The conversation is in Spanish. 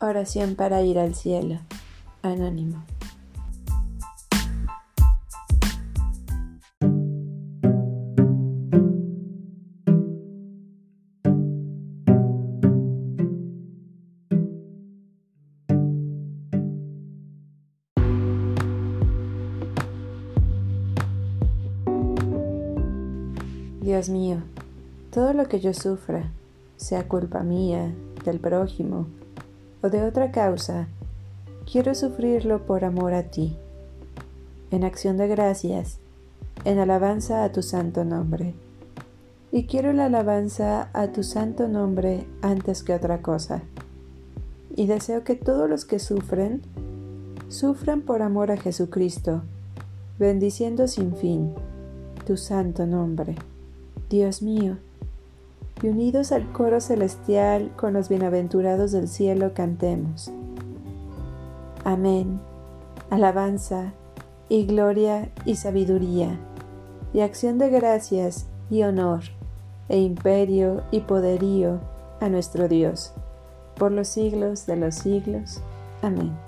Oración para ir al cielo. Anónimo. Dios mío, todo lo que yo sufra, sea culpa mía, del prójimo, o de otra causa, quiero sufrirlo por amor a ti, en acción de gracias, en alabanza a tu santo nombre. Y quiero la alabanza a tu santo nombre antes que otra cosa. Y deseo que todos los que sufren, sufran por amor a Jesucristo, bendiciendo sin fin tu santo nombre. Dios mío, y unidos al coro celestial con los bienaventurados del cielo cantemos. Amén. Alabanza y gloria y sabiduría y acción de gracias y honor e imperio y poderío a nuestro Dios, por los siglos de los siglos. Amén.